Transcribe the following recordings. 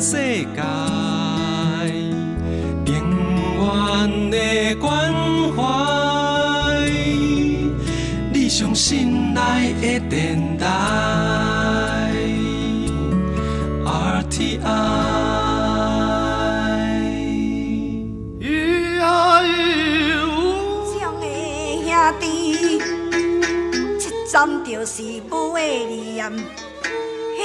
世界，永远的关怀，你上心爱的电台，RTI。兄弟，一站就是母的念，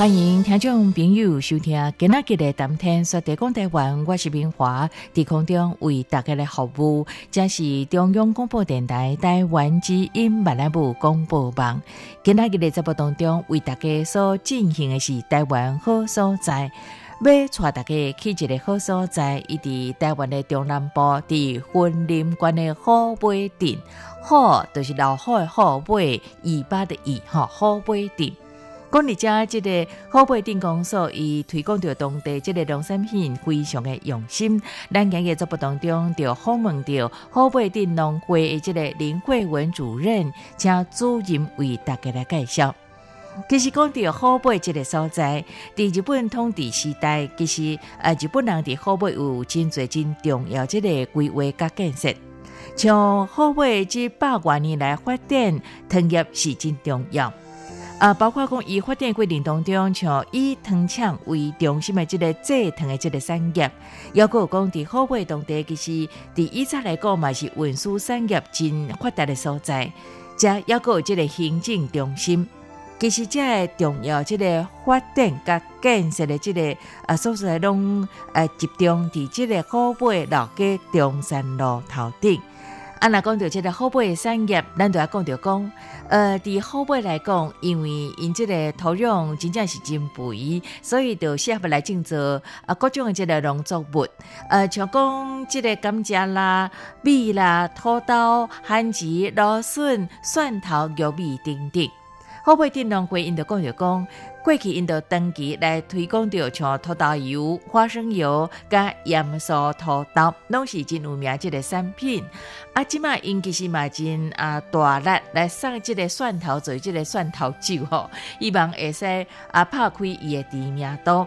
欢迎听众朋友收听今仔日的谈天说地讲台湾，我是明华，在空中为大家来服务。这是中央广播电台台湾之音马来部广播网。今仔日的节目当中，为大家所进行的是台湾好所在，要带大家去一个好所在，伊伫台湾的中南部，伫云林关的好尾镇，好就是老虎的虎尾，尾巴的尾，哈好尾镇。讲你家即个好贝镇公所，伊推广着当地即个农产品非常的用心。咱今日节目当中就访问着好贝镇农会的即个林桂文主任，请主任为大家来介绍。其实讲到好贝这个所在，伫日本统治时代，其实呃日本人伫好贝有真侪真重要这个规划甲建设。像好贝这百多年来发展，糖业是真重要。啊，包括讲以发展规定当中，像以糖厂为中心的这个制糖的这个产业，还有讲伫好贝当地，其实伫以前来讲嘛是运输产业真发达的所在，加还有这个行政中心，其实这重要这个发展甲建设的这个啊所在拢呃集中伫这个好贝老街中山路头顶。啊，若讲到即个好贝产业，咱就要讲到讲，呃，伫后背来讲，因为因即个土壤真正是真肥，所以就适合来种植啊各种的即个农作物，呃，像讲即个甘蔗啦、米啦、土豆、番薯、芦笋、蒜头、玉米等等。好贝镇农会因着讲着讲。过去因着长期来推广着像土豆油、花生油、甲盐酥土豆，拢是真有名即个产品。啊，即马因其实嘛真啊大力来送即个蒜头做即个蒜头酒吼，希望会使啊拍开伊的知名度。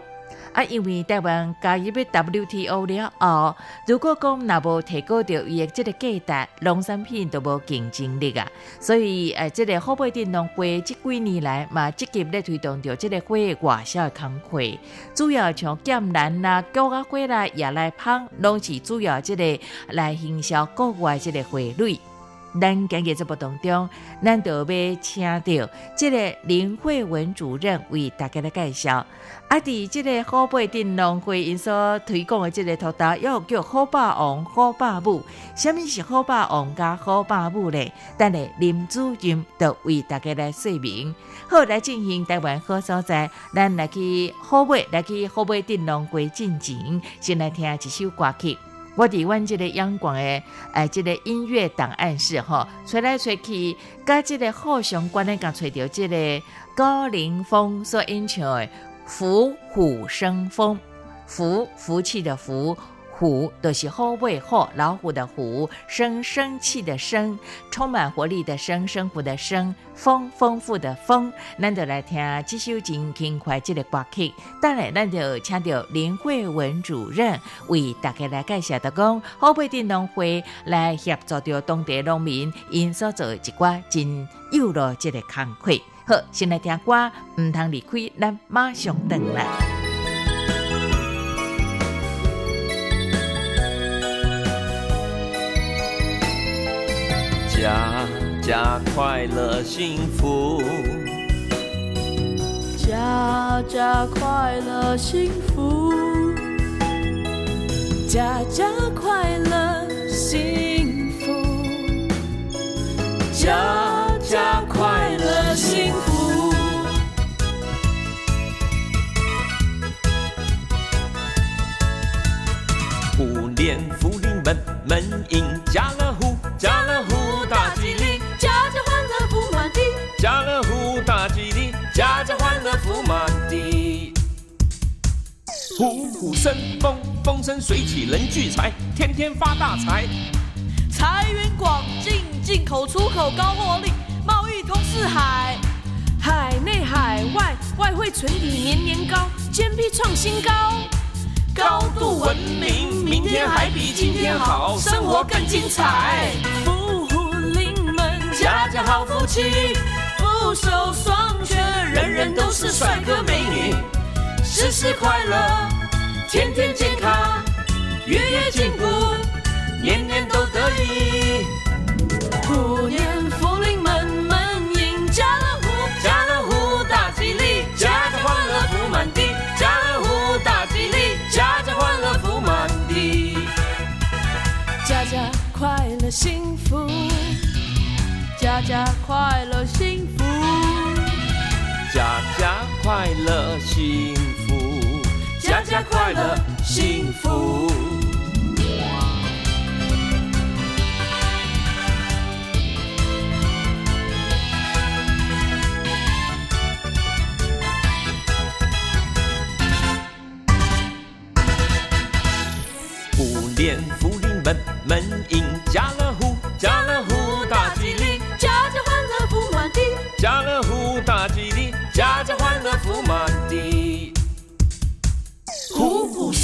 啊，因为台湾加入 WTO 了后，如果讲若无提高着伊的即个价值，农产品都无竞争力啊。所以，诶，即个好贝镇农会即几年来嘛，积极咧推动着即个花外销的工作，主要像剑兰啦、高啊花啦、亚来芳，拢是主要即个来营销国外即个花蕊。咱今日节目当中，咱就要请到即个林慧文主任为大家来介绍。啊，伫即个好贝镇农会因所推广的即个土豆，又叫好霸王、好霸母。什么是好霸王加好霸母咧？等下林主任就为大家来说明。好，来进行台湾好所在，咱来去好贝，来去好贝镇农会进前，先来听一首歌曲。我伫阮即个阳光诶，诶，即个音乐档案室吼，吹来吹去，甲即个好相关诶，甲吹着即个高凌风所演唱诶《虎虎生风》，福福气的福。虎都是好尾虎，老虎的虎，生生气的生，充满活力的生，生活的生，丰丰富的丰。咱就来听这首真轻快这个歌曲。当然，咱就请到林慧文主任为大家来介绍的讲，好尾镇农会来协助着当地农民，因所做一寡真有乐这个工课。好，先来听歌，唔通离开，咱马上回来。家快乐幸福。家家快乐幸福。家家快乐幸福。家家快乐幸福。虎年福临门门迎家乐虎虎生风，风生水起人聚财，天天发大财。财源广进，进口出口高获利，贸易通四海，海内海外外汇存底年年高，GDP 创新高。高度文明，明天还比今天好，生活更精彩。富户临门，家家好福气，福寿双全，人人都是帅哥美女，事事快乐，天天健康，月月进步，年年都得意。虎年福临门，门迎家乐福，家乐福大吉利，家家欢乐福满地，家乐福大吉利，家家欢乐福满地。家家快乐幸福，家家快乐幸福，家家快乐幸福，家快乐幸福。五连福临门，门迎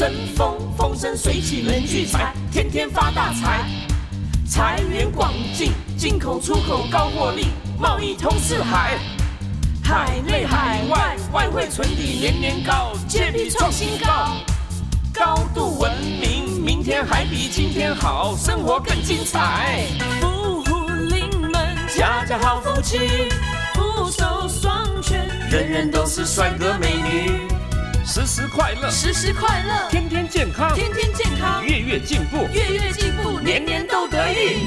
生风，风生水起人聚财，天天发大财。财源广进，进口出口高获利，贸易通四海。海内海外外汇存底年年高借币创新高。高度文明，明天还比今天好，生活更精彩。福户临门，家家好福气，福寿双全，人人都是帅哥美女，时时快乐，时时快乐，天天健康，天天健康，月月进步，月月进步，年年都得意。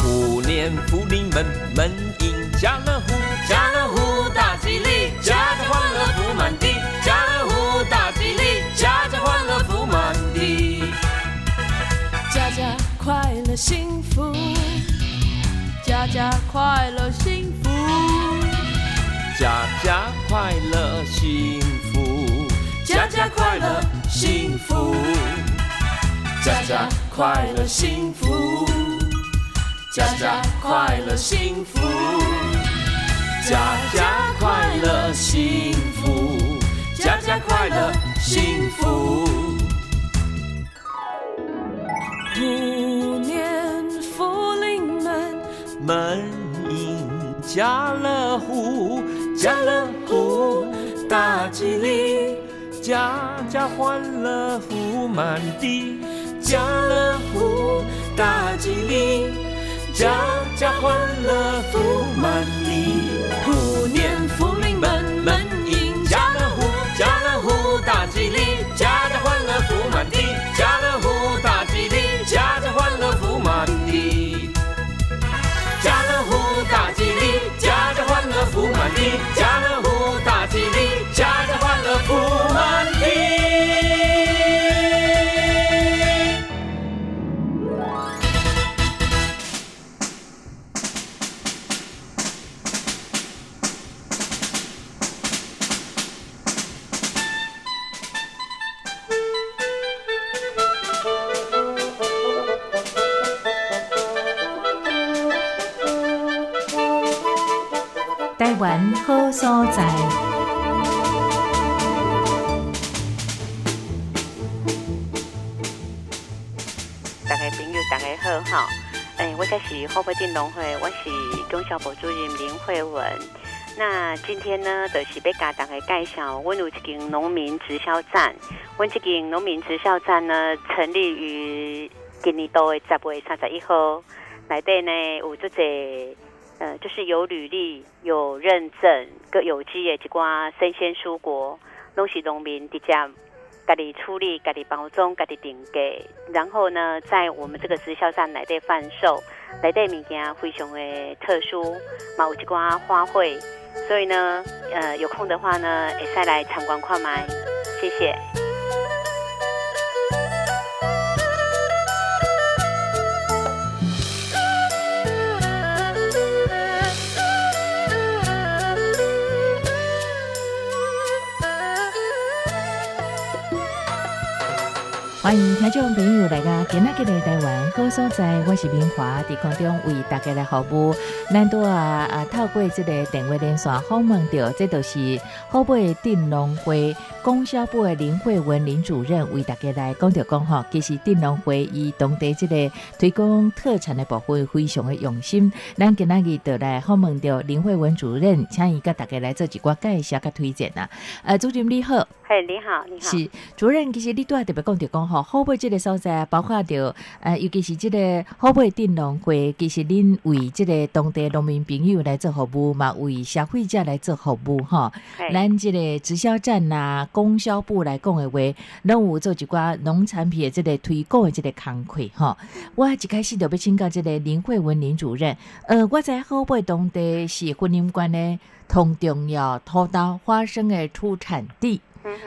虎年福临门，门迎家乐福，家乐福大吉利，家家欢乐福满地，家乐福大吉利，家家欢乐福满地。家家快乐幸福，家家快乐幸福，家家快乐幸福，家家快乐幸福，家家快乐幸福，家家快乐幸福，家家快乐幸福，家家快乐幸福。虎年福临门，门迎家乐福，家乐福大吉利，家家欢乐福满地，家乐福大吉利，家家欢乐中小部主任林慧文。那今天呢，就是要甲大家介绍，阮有一间农民直销站。阮这间农民直销站呢，成立于今年度的十月三十一号。内底呢有这些，呃，就是有履历、有认证、个有机的一寡生鲜蔬果，拢是农民直接家己处理、家己包装、家己定价，然后呢，在我们这个直销站内底贩售，内底物件非常的特殊，嘛有一寡花卉，所以呢，呃，有空的话呢，也再来参观看卖，谢谢。欢迎听众朋友来到今仔日的台湾好所在，我是明华，伫空中为大家来服务。咱都啊啊透过这个电话连线访问到，这就是后背电农会供销部的林慧文林主任为大家来讲着讲吼，其实电农会伊当地这个推广特产的部分非常的用心。咱今仔日就来访问着林慧文主任，请伊甲大家来做一寡介绍甲推荐啊。呃，主任你好。嘿，你好，你好。是主任，其实你都特别讲着讲吼，后背这个所在，包括着呃，尤其是这个后背电农会，其实恁为这个当地农民朋友来做服务嘛，为消费者来做服务哈。咱这个直销站呐，供销部来讲的话，拢有做一寡农产品的这个推广的这个工课吼。我一开始就要请教这个林慧文林主任，呃，我在后背当地是婚姻关的同重要土豆花生的出产地。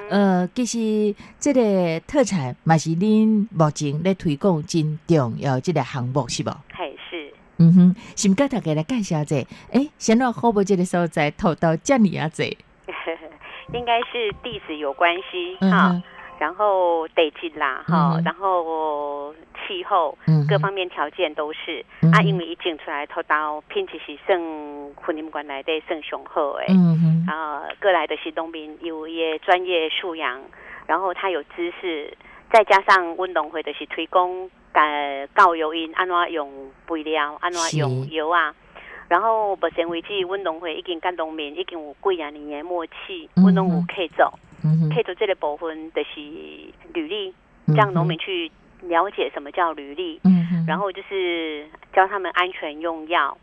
呃，其实这个特产嘛是恁目前咧推广真重要这个项目是无？嘿，是。嗯哼，先甲大家来介绍者，诶，先让好不这个所在投到这里啊者，应该是地址有关系哈。然后得劲啦，哈，然后气候各方面条件都是啊，因为一进出来偷刀，品质是算婚姻关来的算雄厚诶，然后过来的是农民有也专业素养，然后他有知识，再加上温农会的是推广呃教油因安怎用肥料，安怎用油啊，然后目前为止温农会已经跟农民已经有几啊年的默契，温农有可以做。可以做这个部分就是履历，让农民去了解什么叫履历，然后就是教他们安全用药，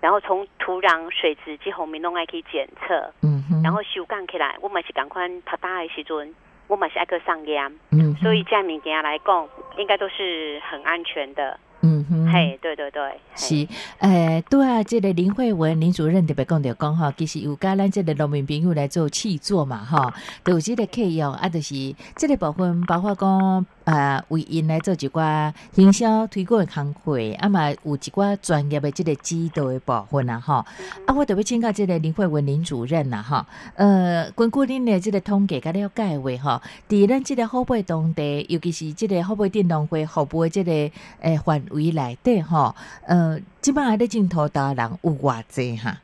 然后从土壤、水质及红民弄爱可以检测，然后修干起来，我们是赶快他大的时阵，我们是爱去上烟，所以这样物件来讲，应该都是很安全的。嗯哼，嘿，对对对，是，诶，对啊，这个林慧文林主任特别讲着讲吼，其实有甲咱这个农民朋友来做契作嘛吼，都有这个客用啊，就是这个部分包括讲。啊，为因来做一寡营销推广的工会，啊嘛有一寡专业的即个指导的部分啊，吼。啊，我特别请教即个林慧文林主任呐，吼。呃，根据恁的这个统计甲了解话，吼，伫咱即个后背当地，尤其是即个后背电动会后部的这个诶范围内对，哈，呃，即摆咧镜头达人有偌济哈。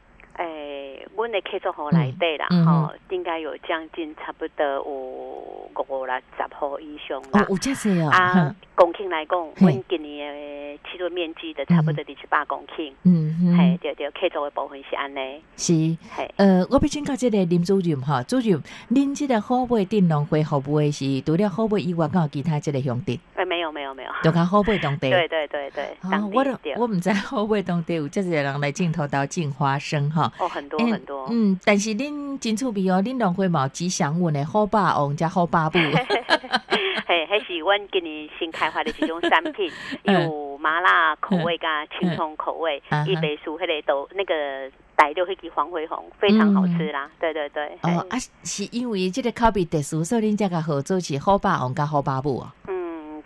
我的客座户来对啦，吼，应该有将近差不多有五六十号以上啦。哦，有这些哦。啊，公顷来讲，我今年的七度面积的差不多二十八公顷。嗯嗯。嘿，对对，客座的部分是安尼。是。系。呃，我要请教这个林主任哈，主任，您这个后背电农会服务的是除了后背以外，还有其他这个兄弟？哎，没有没有没有。就讲后背当地。对对对对。啊，我我唔知后背当地有这些人来镜头到进花生哈。哦，很多很多。嗯，但是恁真趣味哦，恁农会毛吉祥物的好霸王加好霸布。嘿，还是阮今年新开发的一种产品，有麻辣口味加青葱口味，一杯酥迄个都那个带六迄支黄灰红，非常好吃啦。对对对。哦啊，是因为这个口味特殊，所以恁这个合作是好霸王加好霸布哦。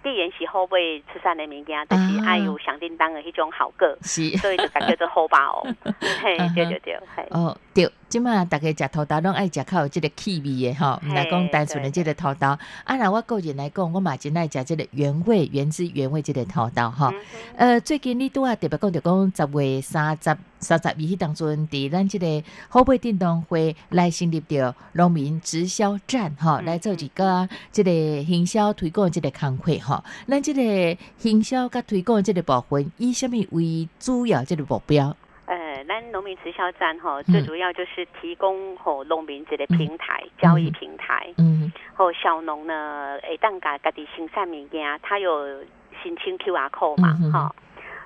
必然是好买出产的物件，就是爱有响叮当的迄种好个，所以就叫做好吧哦。嘿，对对对，哦对。即嘛，大家食土豆拢爱食较有即个气味的吼，毋来讲单纯的即个土豆。啊，那我个人来讲，我嘛真爱食即个原味、原汁原味即个土豆吼。呃，最近你拄啊特别讲着讲十月三十、三十二迄当中，伫咱即个后背电动会来成立着农民直销站吼，来做一个即个营销推广即个工会吼。咱即个营销甲推广即个部分，以虾米为主要即个目标？咱农民直销站哈，最主要就是提供吼农民这个平台交易平台，嗯，后小农呢，诶，当家家己生产物件，他有申请 QR code 嘛，哈，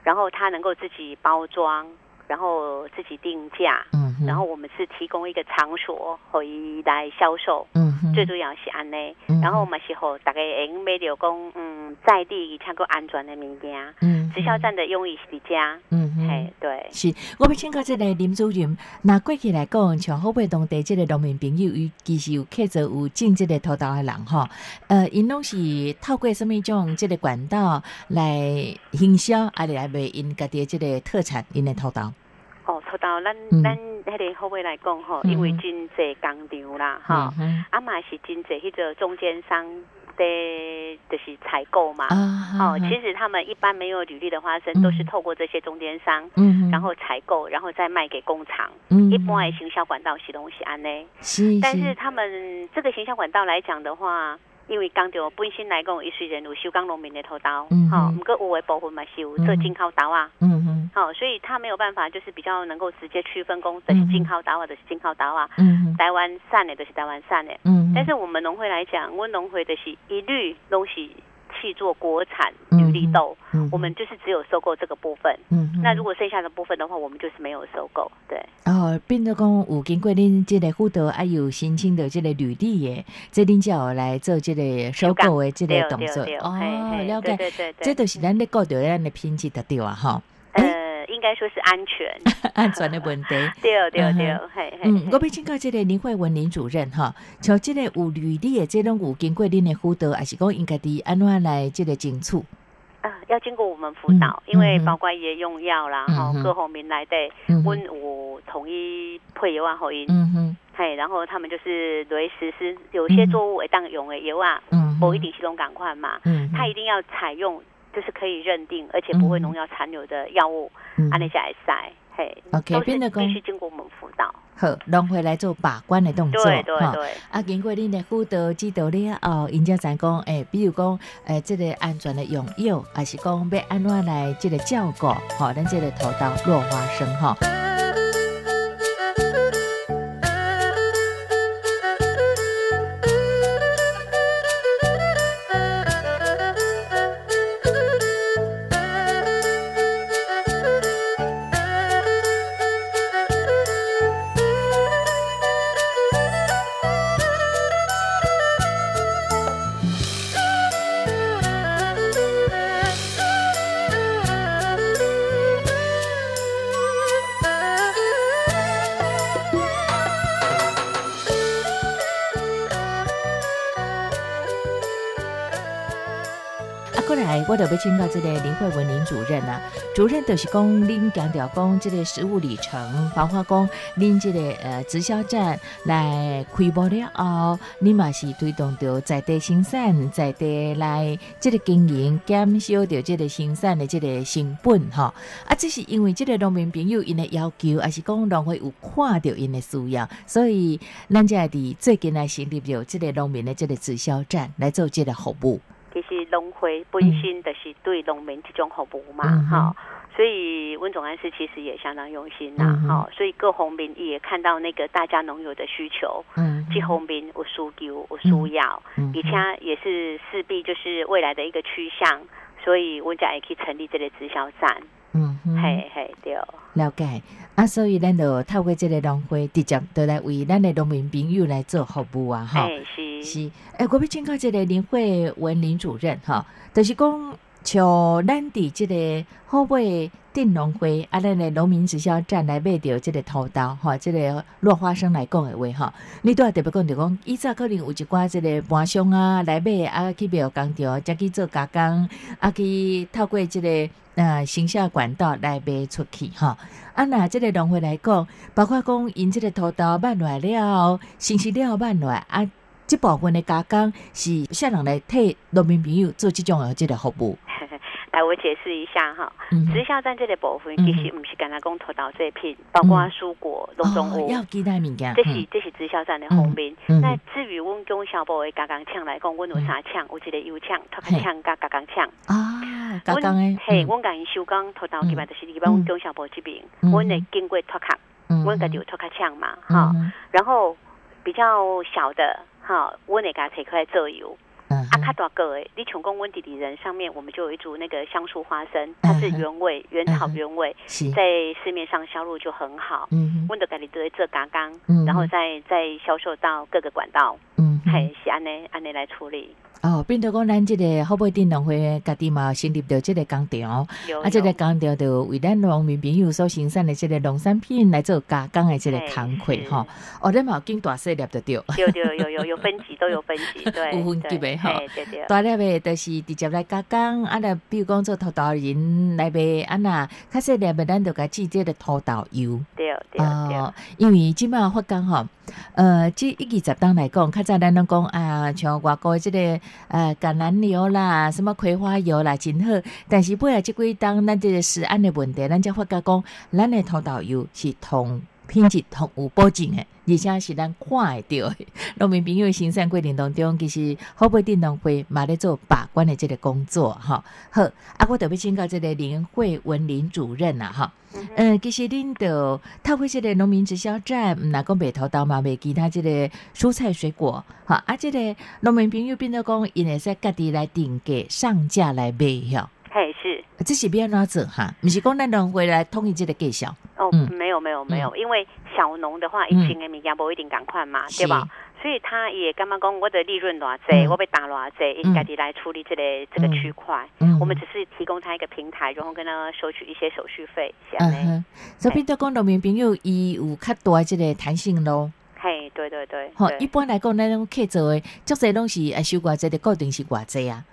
然后他能够自己包装，然后自己定价，嗯，然后我们是提供一个场所可以来销售，嗯，最主要是安内，然后我们是吼大家用买到讲，嗯，在地且够安全的物件，嗯，直销站的用意是家，嗯，嘿，对，是我们请教这个林主任，那过去来讲，像后背当地这个农民朋友，伊其实有客着有进这个土豆的人哈，呃，因拢是透过什么种这个管道来营销，啊，来卖因家己这个特产，因的土豆。哦，土豆，咱咱迄个后尾来讲吼，因为真济工厂啦，哈，啊嘛是真济迄个中间商。的就是采购嘛。啊，哦，其实他们一般没有履历的花生，都是透过这些中间商，嗯，然后采购，然后再卖给工厂。嗯一般的行销管道是东西安呢，是，但是他们这个行销管道来讲的话，因为刚就本身来讲，伊虽然有修刚农民的头刀，嗯好、哼不过有诶部分嘛是有做进口刀啊，嗯嗯，好、所以他没有办法，就是比较能够直接区分工，就是进口刀啊，就是进口刀啊，嗯哼，台湾产的就是台湾产的。嗯，但是我们农会来讲，我们农会的是一律拢是去做国产嗯履历豆，嗯我们就是只有收购这个部分。嗯，那如果剩下的部分的话，我们就是没有收购。对，哦，变做讲有经过恁这个辅导，还有申请的这个履历耶，这恁才有来做这个收购的这个动作。哦了解，对对对对。这都是咱咧顾着咱的品质的对啊，哈，呃，应该说是安全。安全的问题。对对嗯对哼，嘿嘿。嗯，我要请教这个林慧文林主任哈，像这个有履历的，这种有经过恁的辅导，还是讲应该的安怎来这个争取？啊，要经过我们辅导，嗯因为嗯包括也用药啦，嗯哼吼各方面来的，嗯阮有统一配药啊，后因，嗯哼，嘿，然后他们就是来实施，有些作物会当用的药啊，嗯哼，不一定是拢赶快嘛，嗯他，一定要采用就是可以认定而且不会农药残留的药物，嗯。安尼才会使，嘿。OK，变得讲必须经过我们辅导，好，拢回来做把关的动作，对对对。啊，经过恁的辅导指导了后，因才知讲，诶、比如讲，诶、这个安全的用药，还是讲要安怎来这个照顾，吼、咱这个头到落花生，吼、慧文林主任啊。主任就是讲，恁强调讲这个实务里程，包括讲恁这个呃直销站来开播了后，你嘛是推动着在地生产，在地来这个经营，减少着这个生产的这个成本哈。啊，这是因为这个农民朋友因的要求，还是讲农会有看到因的需要，所以咱才会伫最近来成立着这个农民的这个直销站来做这个服务。其实农会本身就是对农民这种服务嘛，嗯哈、哼所以温总干事其实也相当用心呐、哈、所以各方面也看到那个大家农友的需求，嗯，这方面有需求有需要，嗯。而且也是势必就是未来的一个趋向，所以温家也可以成立这类直销站，嗯哼，嘿嘿对，了解。啊，所以咱就透过这个农会，直接都来为咱的农民朋友来做服务啊，哈。哎是。是，诶、我要请教这个林慧文林主任哈，就是讲像咱伫即个好买镇农会啊，咱的农民直销站来买着即个土豆哈，即个落花生来讲的话哈，你都要特别讲着讲，以早可能有一寡即个盘商啊来买啊去庙工场，再去做加工，啊去透过即个呃行销管道来卖出去哈。啊，那即个农会来讲，包括讲因即个土豆卖来了，信息了卖来啊。这部分的加工是啥人来替农民朋友做这种的这个服务？来我解释一下哈，嗯。直销站这个部分嗯。其实不是干那讲头到这片，包括蔬果、农种物。哦要其他物件，这是这是直销站的后面。那至于阮中小部的加工厂来讲，阮有三厂，有一个油厂、脱壳厂、加加工厂。啊，加工嘿，嗯。阮甲因收工头到嗯基本就是基本阮中小部这边，嗯。阮会经过脱壳，嗯。阮家己有脱壳厂嘛，哈。嗯然后比较小的，哈，阮会甲它切开来做油。嗯啊，较大个诶，你像讲阮弟弟人上面，我们就有一组那个香树花生，它是原味、原草原味，是，在市面上销路就很好。嗯哼。阮就家己都会做加工，嗯然后再再销售到各个管道，嗯哼嘿，是安尼安尼来处理。哦，变做讲咱这个后背电农会家己嘛成立着这个工厂，有啊，这个工厂就为咱农民朋友所生产的这个农产品来做加工的这个嘿工课吼。哦，咱嘛有经大细粒就对。有有有有有分级，都有分级，对，有分级对的吼对对。大粒的，就是直接来加工，啊，来比如讲做土豆仁来卖，啊那较细粒的，咱就甲制这个土豆油。对，对对，哦，因为即摆发工吼，呃，即一二十档来讲，较早咱拢讲啊，像外国即、个呃橄榄油啦、什么葵花油啦，真好。但是尾来，即几当咱即个食安的问题，咱才发觉讲，咱的土豆油是同品质同有保证的。而且是咱看会到的，农民朋友的生产过程当中，其实好不电动会嘛咧做把关的这个工作哈。好，啊，我特别请教这个林慧文林主任啊吼。嗯，其实恁就透过即个农民直销站，毋若讲卖土豆嘛，卖其他即个蔬菜水果，哈，啊，这个农民朋友变做讲，因会使家己来定价上架来卖哟。嘿是这是要安怎做哈？不是讲咱农回来统一这个价销。哦，嗯没有没有没有，因为小农的话，一斤的物件不一定赶快嘛，是对吧？所以他也干嘛讲我的利润偌济，嗯我被打偌济，应该地来处理这个这个区块。嗯我们只是提供他一个平台，然后跟他收取一些手续费。嗯哼，所以变做讲农民朋友伊有较大这个弹性咯。嘿，对对对，好，一般来讲，咱种客做的，足侪拢是啊收偌济的，固定是偌济啊。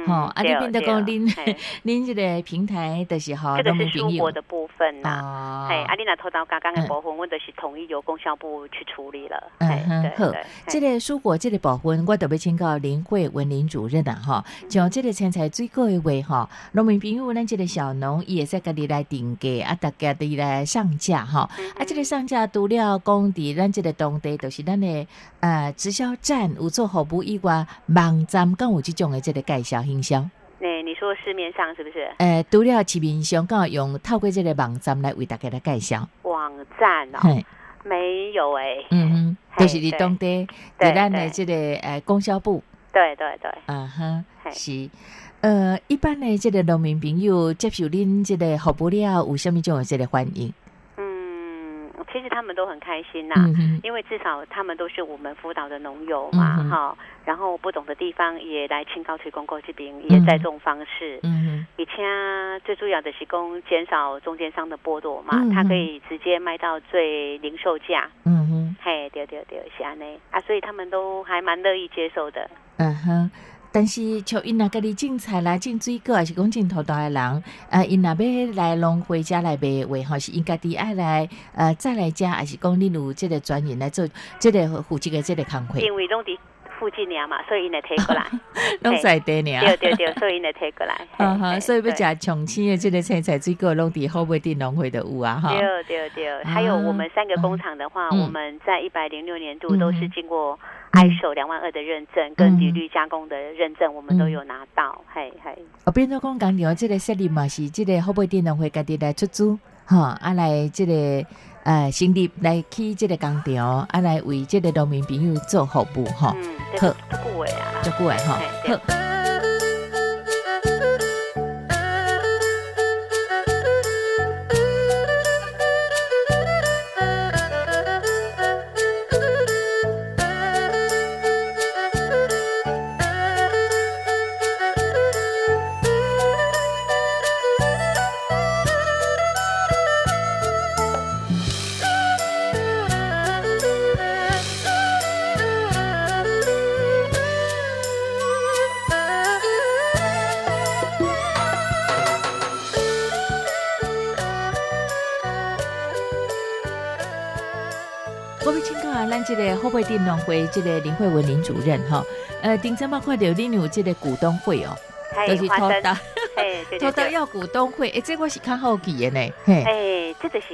嗯，吼，啊，你对变得讲对恁嘿。恁这个平台就是吼这个是农民朋友。蔬果的部分呐。啊，你若拖到刚刚的嗯部分，我就是统一由供销部去处理了。嗯嘿哼好。对对，这个蔬果这个部分，我特别请教林慧文林主任啊，哈，像这个青菜水果的话，哈，农民朋友咱这个小农伊会使家己来定价，啊，大家己来上架哈，啊，这个上架除了工地咱这个当地，就是咱的呃直销站有做服务以外，网站敢有这种的这个介绍营销？那你说市面上是不是呃，除了市面上敢有用透过这个网站来为大家来介绍？网站哦？没有哎。嗯哼，嘿就是伫对当地，对伫咱的对这个呃供销部。对对对，啊哈，是，呃，一般的这个农民朋友接受恁这个服务了，有什么种的这个反应？嗯，其实他们都很开心呐。嗯，因为至少他们都是我们辅导的农友嘛，哈、然后不懂的地方也来清高推广过这边，也在这种方式。嗯以前啊最主要的是供减少中间商的剥夺嘛，嗯哼它可以直接卖到最零售价。嗯哼，嘿，对对对，是安内啊，所以他们都还蛮乐意接受的。嗯哼。但是像因若家己种菜啦、种水果，还是讲种土豆的人，呃，因若要来农会家来卖的话，吼，是因家己爱来呃再来家，还是讲恁有这个专员来做这个负责的这个工会，因为拢伫附近俩嘛，所以因来推过来。拢在地呢。对对对，所以因来推过来。嘿啊哈，所以要对食重庆的这个青菜水果，拢伫后尾地农会的有啊哈。对对对，还有我们三个工厂的话，嗯我们在一百零六年度嗯都是经过嗯 ISO 两万二的认证跟铝绿加工的认证，我们都有拿到。嘿嘿，哦，变做讲工厂即个设立嘛是即个后备电脑会家己来出租，哈，啊来即、个呃成立来去即个工厂，啊来为即个农民朋友做服务哈，嗯，这好。个这个啊，足久诶吼，嘿对。好。请教啊，咱这个后尾电农会这个林慧文林主任哈，呃，顶阵捌看到恁有这个股东会哦，嘿就是土花生，豆 嘿，对土对。对。豆要股东会，哎，这我是看好奇的呢，嘿，哎，这个是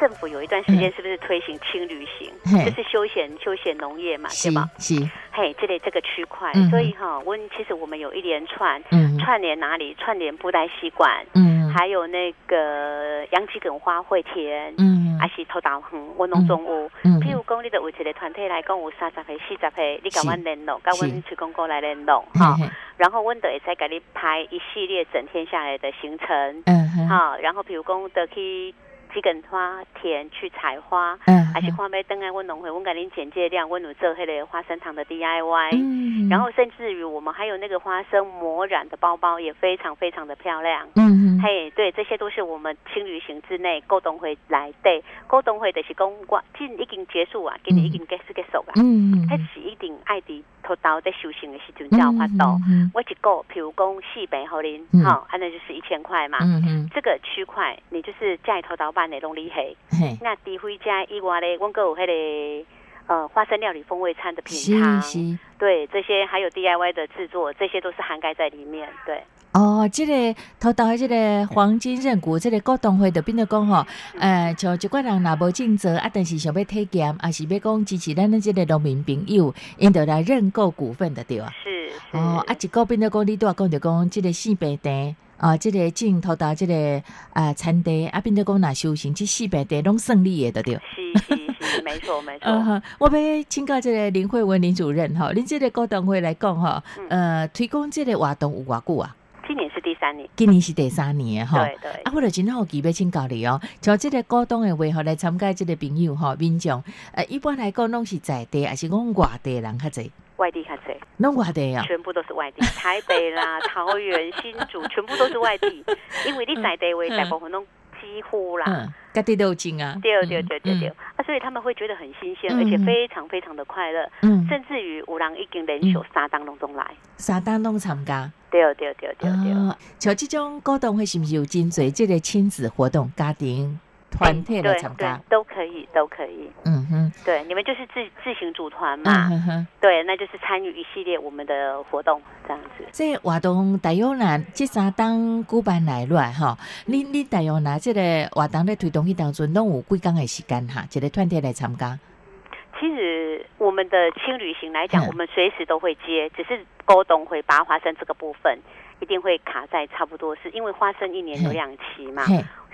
政府有一段时间是不是推行轻旅行，嘿。就是休闲休闲农业嘛，是对吧？是，嘿，这类这个区块嗯，所以哈，我其实我们有一连串嗯。串联哪里？串联布袋戏馆，嗯还有那个洋桔梗花卉田，嗯。还是头岛园、我拢总有。嗯。譬如讲，你的有一个团体来讲，有三十个、四十个，你甲是阮联络，甲是阮去公公来联络，哈然后阮都会使给你排一系列整天下来的行程，嗯哼，好。然后譬如讲，得去桔梗花田去采花，嗯还是看要登来阮农会，阮甲恁简介量，温有做黑的花生糖的 DIY。嗯然后甚至于我们还有那个花生磨染的包包，也非常非常的漂亮。嗯嗯，嘿，对，这些都是我们轻旅行之内沟通会来对，沟通会就是讲我今已经结束啊，今年已经结束结束啊，嗯迄是一定爱伫头刀在修行的时阵才有法度。嗯我一个，譬如讲四百互恁，嗯好，安那就是一千块嘛。嗯嗯，这个区块你就是加头刀办的拢厉害。那除非加以外咧，阮个有迄个呃花生料理风味餐的品是尝，对这些还有 DIY 的制作，这些都是涵盖在里面。对，哦，这个头到这个黄金认股，这个股东会就变做讲吼，呃，像一寡人若无尽责啊，但是想要体检，啊是要讲支持咱的这个农民朋友，因着来认购股份的对啊。是是。哦，啊，一个变做讲，你拄啊讲着讲，这个四百地。啊，这个进头到这个啊产地啊，变做讲若修行，这四百地拢胜利的对。是是是，没错没错。我要请教这个林慧文林主任哈，恁这个股东会来讲哈，呃，推广这个活动有偌久啊？今年是第三年，今年是第三年哈。对对。啊，我就真好奇要请教你哦，像这个股东的话吼，来参加这个朋友吼，民众，呃，一般来讲拢是在地，还是讲外地人较济？外地较济，拢外地啊？全部都是外地，台北啦、桃园、新竹，全部都是外地。因为你在地位大部分都几乎啦，嗯，各地都有进啊。对对对对对，啊，所以他们会觉得很新鲜，而且非常非常的快乐。嗯，甚至于有人已经连续三单拢中来，三单拢参加。对对对对对。像这种活动会是不是有真侪这个亲子活动、家庭团体来参加？都可以，都可以。嗯哼，对，你们就是自自行组团嘛。嗯哼，对，那就是参与一系列我们的活动，这样子。这活动大约呢这三档古板来乱哈，你你大约拿这个活动咧推动去当中，拢有几工的时间哈，一个团体来参加。其实我们的轻旅行来讲，我们随时都会接，只是沟通会拔花生这个部分一定会卡在差不多是因为花生一年有两期嘛，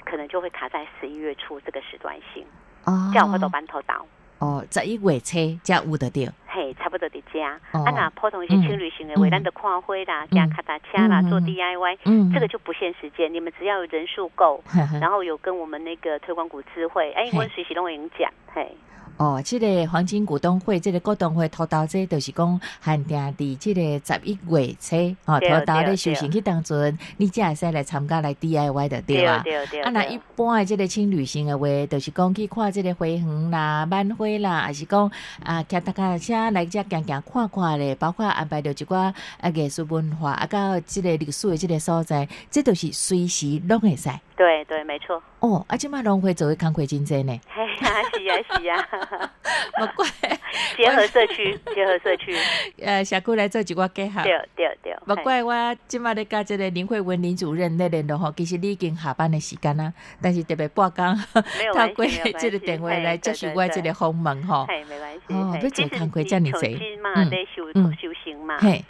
可能就会卡在十一月初这个时段性。哦，叫我都班头到。哦，十一月车加有得到。嘿，差不多伫遮。啊，那普通一些轻旅行的，为咱的看花啦、加卡达车啦、做 DIY，嗯，这个就不限时间，你们只要有人数够，然后有跟我们那个推广股智慧，哎，我随时都会讲，嘿。哦，这个黄金股东会，这个股东会头到这就是讲限定伫即个十一月初，哦，头到咧修行去当中，你才会使来参加来 DIY 的对啊。啊，那一般诶，即个轻旅行诶话，就是讲去看即个花园啦、晚会啦，还是讲啊，骑大家车来遮行行看看咧，包括安排着一寡啊艺术文化啊，到即个历史诶即个所在，这都是随时拢会使。对对，没错。哦，啊，即马农会做为工会真济呢。嘿呀，是啊是啊，莫怪 结合社区，结合社区，呃，社区来做一寡结合。对对对，莫怪我即马咧甲即个林慧文林主任咧联络吼，其实你已经下班的时间啦，但是特别半工 透过即个电话来接受我即个访问吼。嘿，没关系。哦，要做工会遮尔济，嗯，在修修行嘛。嘿。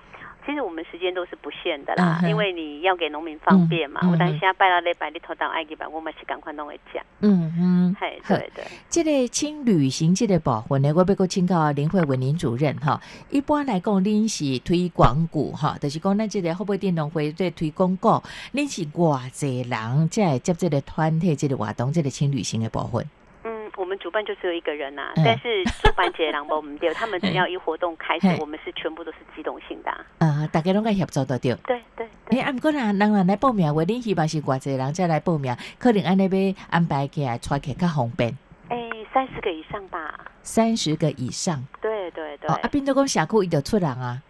其实我们时间都是不限的啦，因为你要给农民方便嘛。我等下拜到礼拜你头当爱几百，我们是赶快弄会讲。嗯嗯，嘿，对对。这个轻旅行这个部分呢，我要个请教林慧文林主任哈。一般来讲，恁是推广股哈，就是讲咱这个会不会电动会在推广股，恁是偌济人在接这个团体这个活动，这个轻旅行的部分。我们主办就只有一个人呐，但是主办节人我们对，他们只要一活动开始，我们是全部都是机动性的。啊，大家拢该合作得到。对对。哎，啊，毋过人人人来报名，话恁希望是偌济人再来报名，可能安尼要安排起来，出起较方便。哎，三十个以上吧。三十个以上。对对对。哦，啊，变做讲社区伊就出人啊。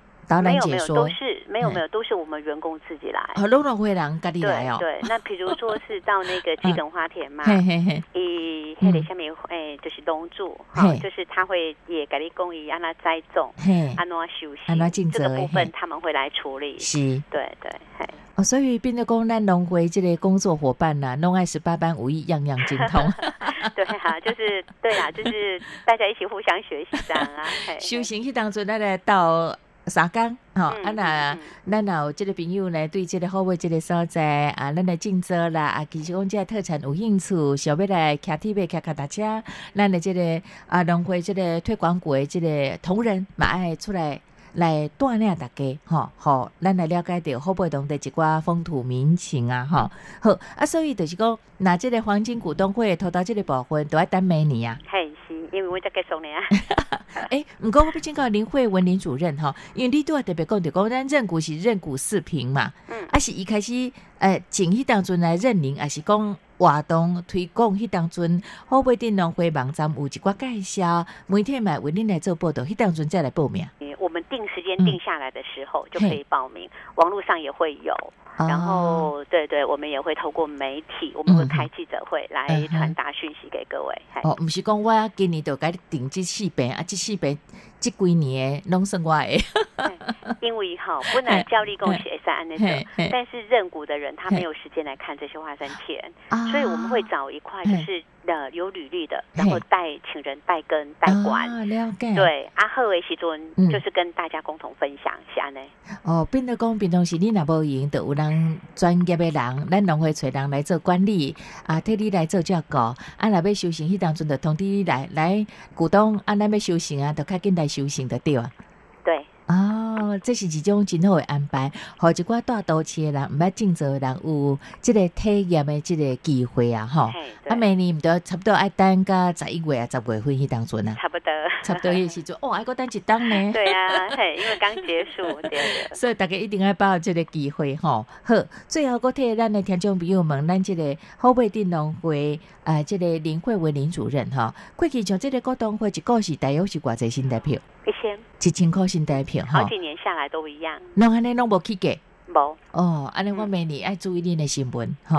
没有没有，都是没有没有，都是我们员工自己来。哦，龙龙会人家己来哦。对，那比如说是到那个基本花田嘛，以黑的下面诶，就是龙柱，哈，就是他会也给你公益，让他栽种，安怎休息，安怎尽这个部分他们会来处理。是，对对，嘿。哦，所以变得工咱农会这类工作伙伴呐，弄爱十八般武艺，样样精通。对哈，就是对啊，就是大家一起互相学习这样啊。修行去当中，咱来到。三工吼，啊那咱若有即个朋友呢，对即个好位即个所在啊，咱来竞争啦，啊，其实讲即个特产有兴趣，想要来骑铁马、骑脚踏车，咱的即个啊，农会即个推广股的即个同仁嘛，爱出来来锻炼大家，吼，好，咱来了解到好不同的一寡风土民情啊，吼，好啊，所以就是讲，那即个黄金股东会投到即个部分，都要等明年啊。因为我在结束呢。哎，毋过我要请教林慧文林主任哈，因为你都要特别讲的，讲咱认股是认股视频嘛，嗯，啊是一开始呃，前迄当中来认领，还是讲活动推广迄当中，会不会电农会网站有一寡介绍，每天嘛为恁来做报道，迄当中再来报名。我们们定时间嗯定下来的时候就可以报名，网络上也会有。然哦。后，对对，我们也会透过媒体，我们会嗯开记者会来传达讯息给各位。嘿。哦，不是讲我今年就甲你定这四百啊，这四百这几年的拢算我的，因为哈，本来教力共是 S 安那种，但是认股的人他嘿。没有时间来看这些花生钱，啊。所以我们会找一块就是呃有履历的，然后带请人带跟带管。啊了解，，对，阿贺维西尊嗯就是跟大家共同分享，是安呢。哦，变得讲平常时你若无闲，就有人专业的人，咱农会找人来做管理啊，替你来做照顾，啊，若要修行，迄当阵就通知你来来股东，啊，咱要修行啊，就较紧来修行的对啊。对，哦，这是一种真好的安排，互一寡大都市的人，毋捌种植的人有即个体验的即个机会啊，吼。嘿，啊，对，明年毋得差不多爱等到十一月啊、十月份迄当阵啊，差不多，差不多迄时阵，哦，还搁等一档呢。对啊，嘿，因为刚结束，对的。所以大家一定要把握这个机会吼。好，最后个替咱的听众朋友们，咱这个后背电农会啊，这个林慧文林主任吼，过去像这个股东会一个是大约是偌济新代票，一千。一千块新台币哈，好几年下来都一样，那安尼去价。无哦，安尼嗯我明年爱注意恁的新闻吼，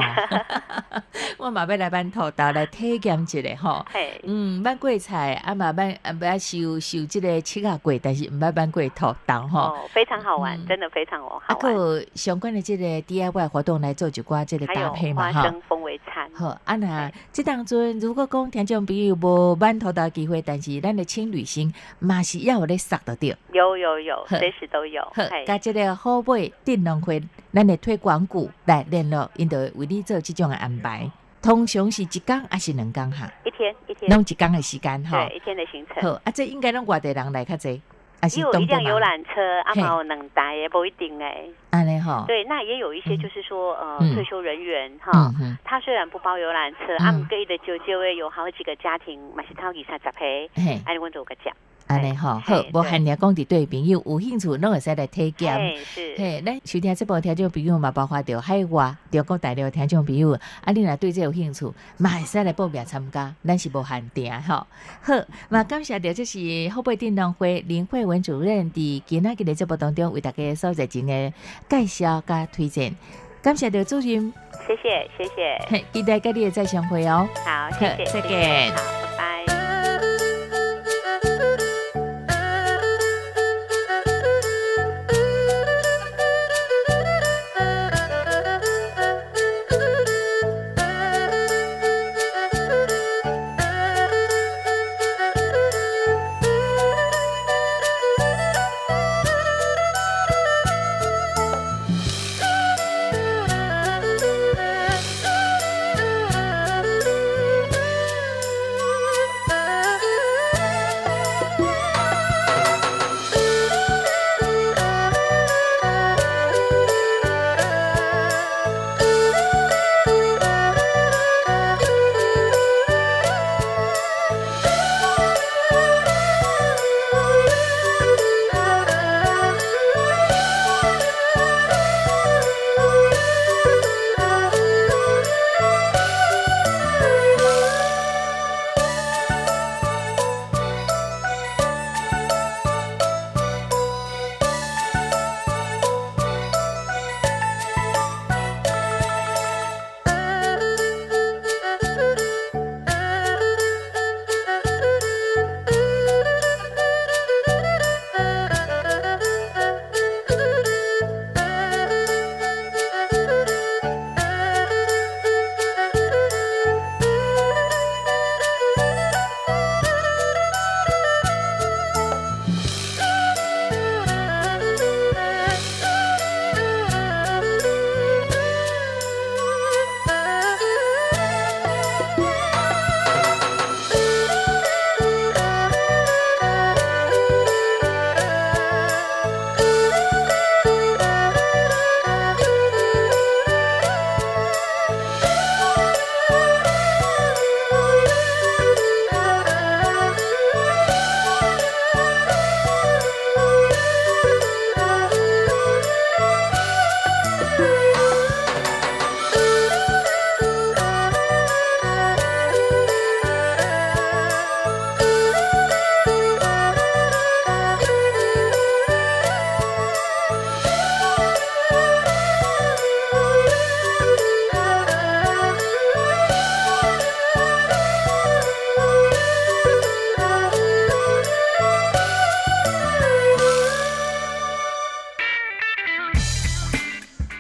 我嘛要来办土豆来体验一下吼。嘿，嗯，捌过菜，啊嘛捌啊捌收收即个七啊过，但是毋捌捌过土豆吼。哦，非常好玩嗯，真的非常好啊，玩。个相关的这个 DIY 活动来做一寡这个搭配嘛哈。花生风味餐，好，啊那这当中如果讲听众朋友无满头的机会，但是咱的轻旅行嘛是要有咧杀得着。有有有，随时都有。好，嘿，甲这个好买电农会，咱的推广股来联络，因就会为你做这种的安排。通常是一工还是两工哈？一天一天，弄一工的时间哈对，。一天的行程。好，啊这应该拢外地人来较济，还是也有东部人一辆游览车，啊嘿嘛有两台也不一定哎。安尼吼。对，那也有一些嗯就是说呃嗯退休人员哈嗯，他虽然不包游览车，嗯啊，毋过伊的就就会有好几个家庭嘛是掏二三十批，嘿。哎，阮就有个奖。安尼吼，好无限定讲伫对朋友有兴趣，拢会使来体验。嘿，是，嘿，咱收听这部听众朋友嘛，包括着海外、中国大陆听众朋友，啊，你若对这有兴趣，嘛会使来报名参加，咱是无限定吼。好，嘛感谢着这是后备电动会林慧文主任伫今仔日的节目当中为大家所热情的介绍甲推荐，感谢着主任，谢谢谢谢，嘿，期待跟你的再相会哦。好，谢谢，再见好，拜拜。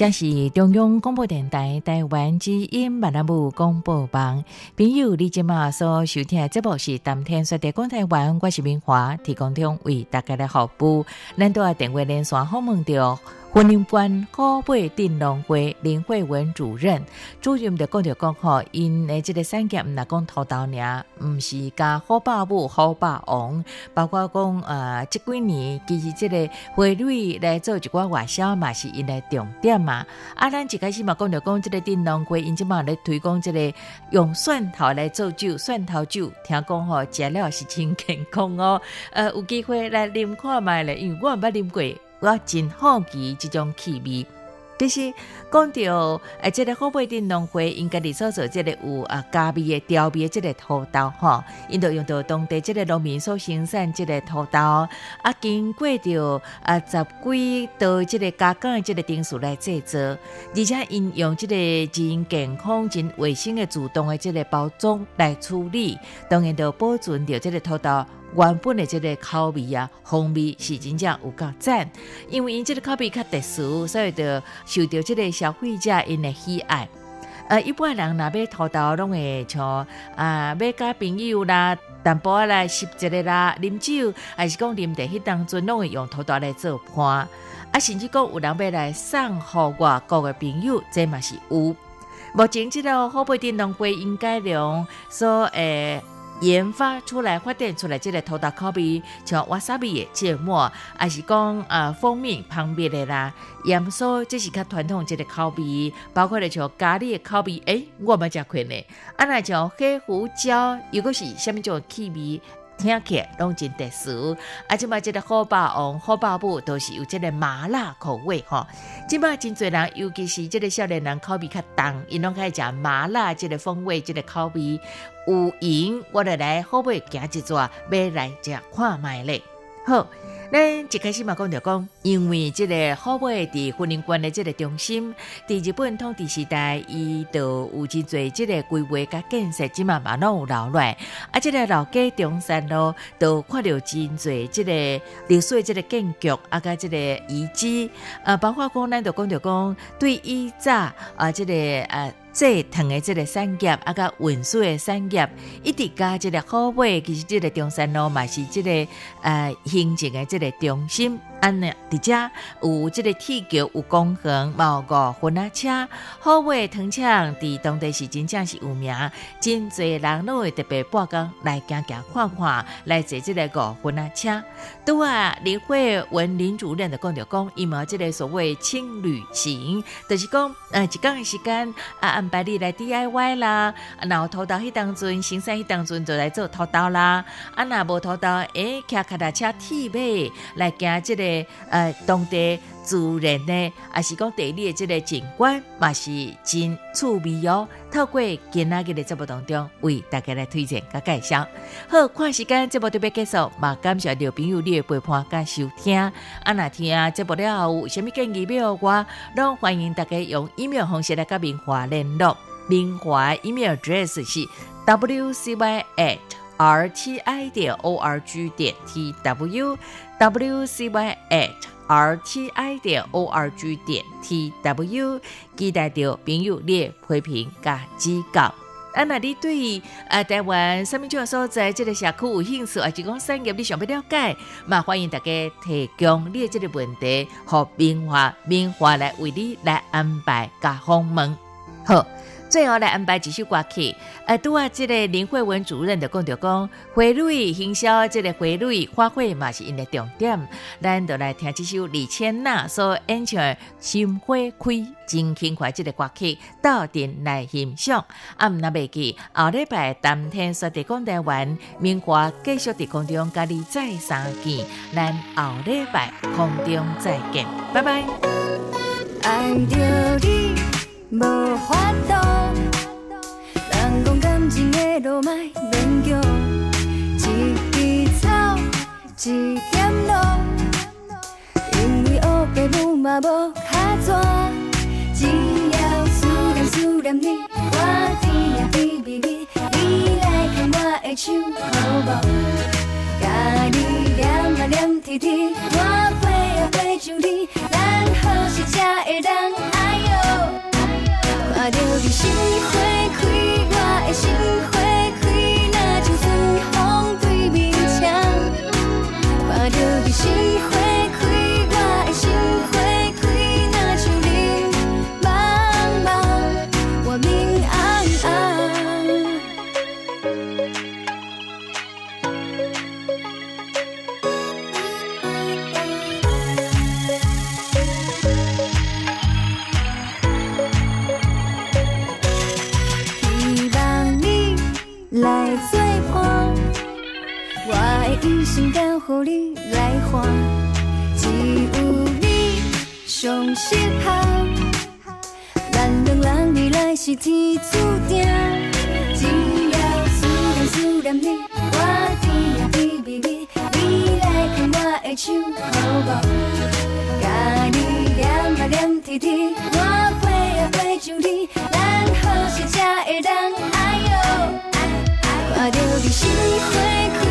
这是中央广播电台台湾之音闽南语广播网，朋友你今嘛所收听的节目是当天说的讲台湾，我是明华，提供中为大家的服务，咱都要电话连线访问到。婚姻关河北镇龙会林慧文主任，主任就讲着讲吼，因诶即个产业毋若讲土豆尔，毋是加好爸母、好爸王，包括讲呃，即几年其实即个花蕊来做一寡外销嘛，是因诶重点嘛。啊，咱一开始嘛讲着讲即个镇龙会，因即嘛咧推广即个用蒜头来做酒，蒜头酒听讲吼，食了是真健康哦。呃，有机会来啉看觅咧，因为我毋捌啉过。我真好奇这种气味，其实讲到诶，这个河北镇农会应该里所做这个有啊加味的调味的这个土豆吼，因都用到当地这个农民所生产这个土豆，啊经过着啊十几道这个加工的这个定数来制作，而且因用这个真健康、真卫生的自动的这个包装来处理，当然都保存着这个土豆。原本的这个口味啊，风味是真正有够赞，因为因这个口味较特殊，所以就受到这个消费者因的喜爱。呃，一般人若买土豆，拢会像啊，买甲朋友啦、淡薄仔来食一个啦、啉酒，还是讲啉茶迄当中，拢会用土豆来做伴。啊，甚至讲有人要来送互外国的朋友，这嘛是有。目前即个河北电农会应该量所诶。研发出来、发展出来这个土豆口味，像瓦萨比的芥末，还是讲呃蜂蜜旁边的啦，盐酥这是较传统这个口味，包括了像咖喱的口味，诶，我冇食过呢。啊，那像黑胡椒，如果是虾米种气味？听起来拢真特殊，啊！即摆即个好霸王、好霸母都是有即个麻辣口味吼。即摆真侪人，尤其是即个少年人口味较重，因拢开始食麻辣即个风味、即个口味有闲，我就来好买行一撮，买来食看卖咧。好。咱一开始嘛讲着讲，因为即个好买伫婚姻观的即个中心，伫日本统治时代，伊都有真侪即个规划甲建设，即嘛嘛拢有留落来。啊，即个老街中山路都看着真侪即个历史即个建筑，啊，甲即个遗址，啊，包括讲咱就讲着讲，对以早啊，即个啊。这糖的这个产业，啊，甲运输的产业，一直加这个好尾，其实这个中山路嘛是这个呃行政的这个中心。安尼，伫遮有即个铁桥，有公园，有个婚啊车，好买糖厂伫当地是真正是有名，真侪人拢会特别半工来行行看看，来坐即个个婚啊车。拄啊，林慧文林主任的讲着讲，伊嘛即个所谓轻旅行，就是讲呃一工的时间啊，安排你来 DIY 啦，然后偷到迄当阵，行山迄当阵就来做偷刀啦，啊若无偷刀，诶，骑脚踏车铁马来行即个。呃，当地自然呢，还是讲地理的这个景观，嘛是真趣味哦。透过今仔日的节目当中，为大家来推荐甲介绍。好，看时间节目特别结束，嘛感谢刘朋友你的陪伴甲收听。啊，那听啊节目了后，有虾米建议要我，拢欢迎大家用 email 方式来甲明华联络。明华 email address 是 wcy at rti 点 org 点 tw。wcy at rti 点 org 点 tw，期待着朋友列批评加指教。啊，那你对啊台湾什么种所在这个社区有兴趣，还是讲产业你想要了解，嘛欢迎大家提供你的这个问题，和明华明华来为你来安排甲访问。好，最后来安排一首歌曲。呃，拄啊，即个林慧文主任就讲着讲，花蕊行销即个花蕊花卉嘛是因的重点，咱就来听这首李千娜所演唱《心花开》真轻快即个歌曲，到店来欣赏。啊，毋那袂记，后礼拜当天说地讲台湾，明华继续伫空中甲你再相见，咱后礼拜空中再见，拜拜。爱着你无法度，人讲感情的路莫勉强，一枝草，一点露，因为黑爸母嘛无卡纸，只要思念思念你，我甜呀甜蜜蜜，你来牵我的手好无？甲你念啊念天天，我飞啊飞上你，咱好是才会当哎哟。看着你心花开，我的心花开，若像春风对面墙。看着你心花生交予你来看，只有你上适合。咱两人未来是天注定，只要思念思念你，我甜呀甜蜜蜜，你来牵我的手好无？甲你念啊念天天，我飞啊飞上你，咱好是才会当哎哟。看着你心花开，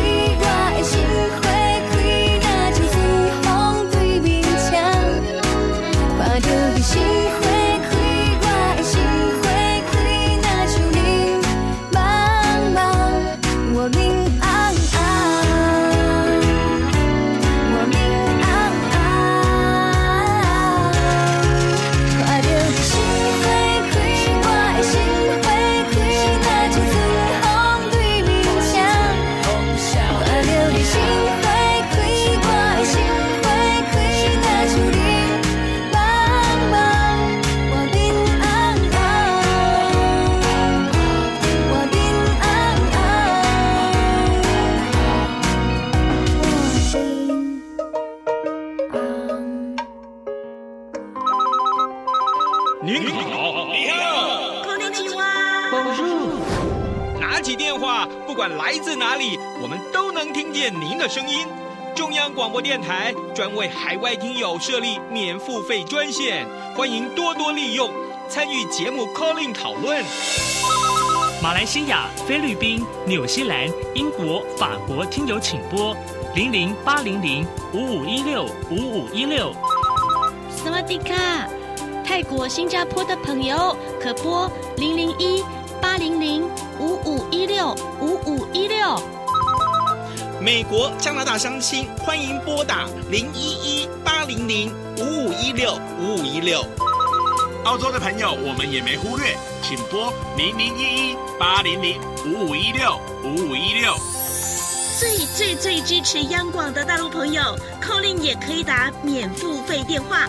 哪里，我们都能听见您的声音。中央广播电台专为海外听友设立免付费专线，欢迎多多利用，参与节目 call in 讨论。马来西亚、菲律宾、纽西兰、英国、法国听友请拨零零八零零五五一六五五一六。斯瓦迪卡，泰国、新加坡的朋友可拨零零一八零零五五一六五五一六。美国、加拿大相亲欢迎拨打零一一八零零五五一六五五一六。澳洲的朋友我们也没忽略，请拨零零一一八零零五五一六五五一六。最最最支持央广的大陆朋友，call in 也可以打免付费电话。